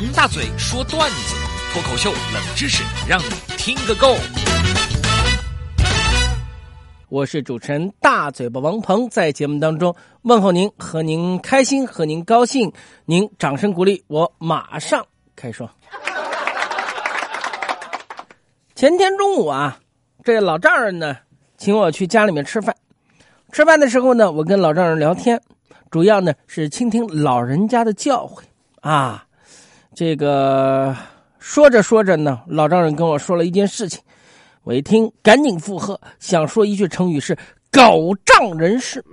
王大嘴说段子，脱口秀冷知识，让你听个够。我是主持人大嘴巴王鹏，在节目当中问候您，和您开心，和您高兴，您掌声鼓励，我马上开说。前天中午啊，这老丈人呢，请我去家里面吃饭。吃饭的时候呢，我跟老丈人聊天，主要呢是倾听老人家的教诲啊。这个说着说着呢，老丈人跟我说了一件事情，我一听赶紧附和，想说一句成语是“狗仗人势”。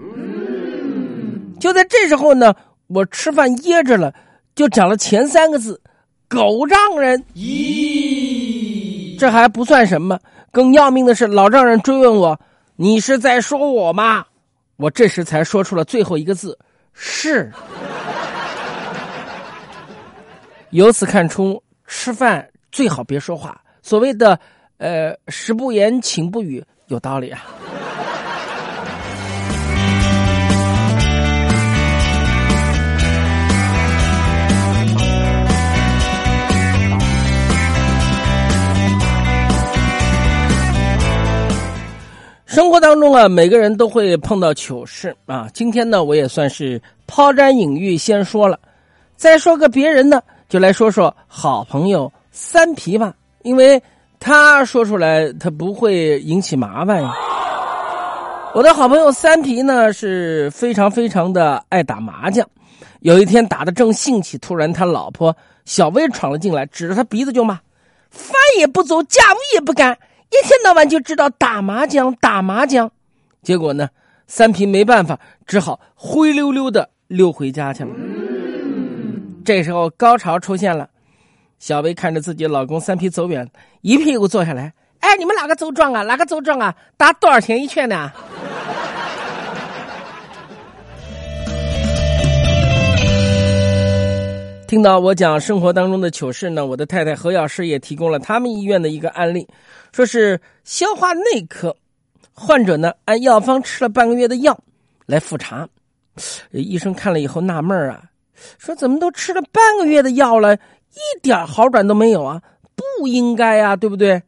就在这时候呢，我吃饭噎着了，就讲了前三个字“狗仗人”。咦，这还不算什么，更要命的是，老丈人追问我。你是在说我吗？我这时才说出了最后一个字：是。由此看出，吃饭最好别说话。所谓的“呃，食不言，寝不语”，有道理啊。生活当中啊，每个人都会碰到糗事啊。今天呢，我也算是抛砖引玉，先说了。再说个别人呢，就来说说好朋友三皮吧，因为他说出来，他不会引起麻烦呀。我的好朋友三皮呢，是非常非常的爱打麻将。有一天打的正兴起，突然他老婆小薇闯了进来，指着他鼻子就骂：“饭也不做，家务也不干。”一天到晚就知道打麻将，打麻将，结果呢，三皮没办法，只好灰溜溜的溜回家去了。这时候高潮出现了，小薇看着自己老公三皮走远，一屁股坐下来，哎，你们哪个走庄啊？哪个走庄啊？打多少钱一圈呢？听到我讲生活当中的糗事呢，我的太太何药师也提供了他们医院的一个案例，说是消化内科患者呢按药方吃了半个月的药来复查，医生看了以后纳闷啊，说怎么都吃了半个月的药了，一点好转都没有啊？不应该啊，对不对？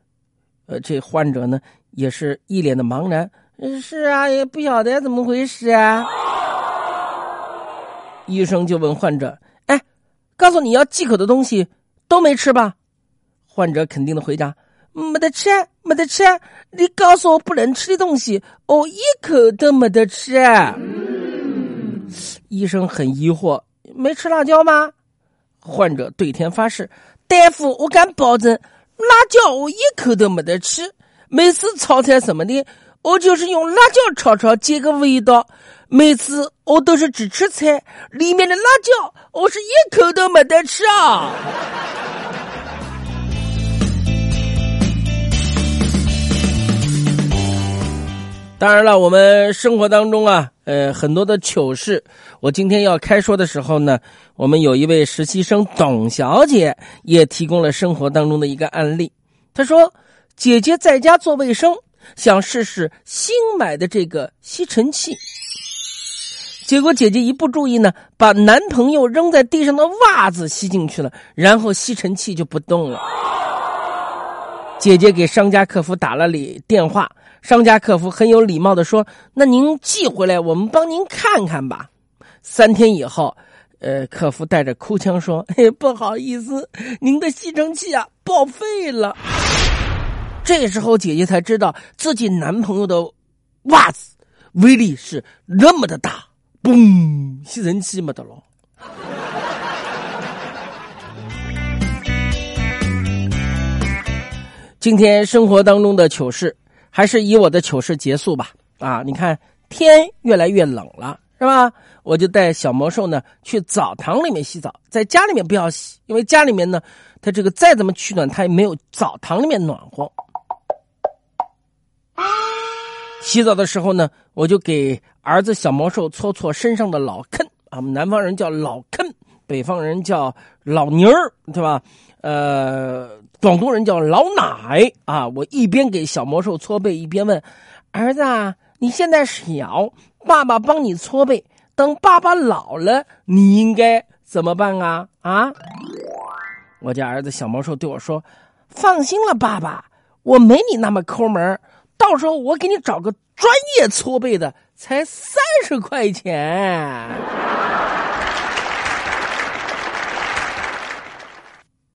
呃，这患者呢也是一脸的茫然，是啊，也不晓得怎么回事啊。医生就问患者。哎告诉你要忌口的东西都没吃吧？患者肯定的回答：没得吃，没得吃。你告诉我不能吃的东西，我一口都没得吃。医生很疑惑：没吃辣椒吗？患者对天发誓：大夫，我敢保证，辣椒我一口都没得吃。每次炒菜什么的，我就是用辣椒炒炒，接个味道。每次我都是只吃菜，里面的辣椒我是一口都没得吃啊！当然了，我们生活当中啊，呃，很多的糗事。我今天要开说的时候呢，我们有一位实习生董小姐也提供了生活当中的一个案例。她说：“姐姐在家做卫生，想试试新买的这个吸尘器。”结果姐姐一不注意呢，把男朋友扔在地上的袜子吸进去了，然后吸尘器就不动了。姐姐给商家客服打了里电话，商家客服很有礼貌的说：“那您寄回来，我们帮您看看吧。”三天以后，呃，客服带着哭腔说：“嘿，不好意思，您的吸尘器啊报废了。”这时候姐姐才知道自己男朋友的袜子威力是那么的大。嘣！吸尘器没得了。今天生活当中的糗事，还是以我的糗事结束吧。啊，你看天越来越冷了，是吧？我就带小魔兽呢去澡堂里面洗澡，在家里面不要洗，因为家里面呢，它这个再怎么取暖，它也没有澡堂里面暖和。洗澡的时候呢，我就给儿子小魔兽搓搓身上的老坑啊，我们南方人叫老坑，北方人叫老泥儿，对吧？呃，广东人叫老奶啊。我一边给小魔兽搓背，一边问儿子：“啊你现在小，爸爸帮你搓背，等爸爸老了，你应该怎么办啊？”啊？我家儿子小魔兽对我说：“放心了，爸爸，我没你那么抠门到时候我给你找个专业搓背的，才三十块钱。”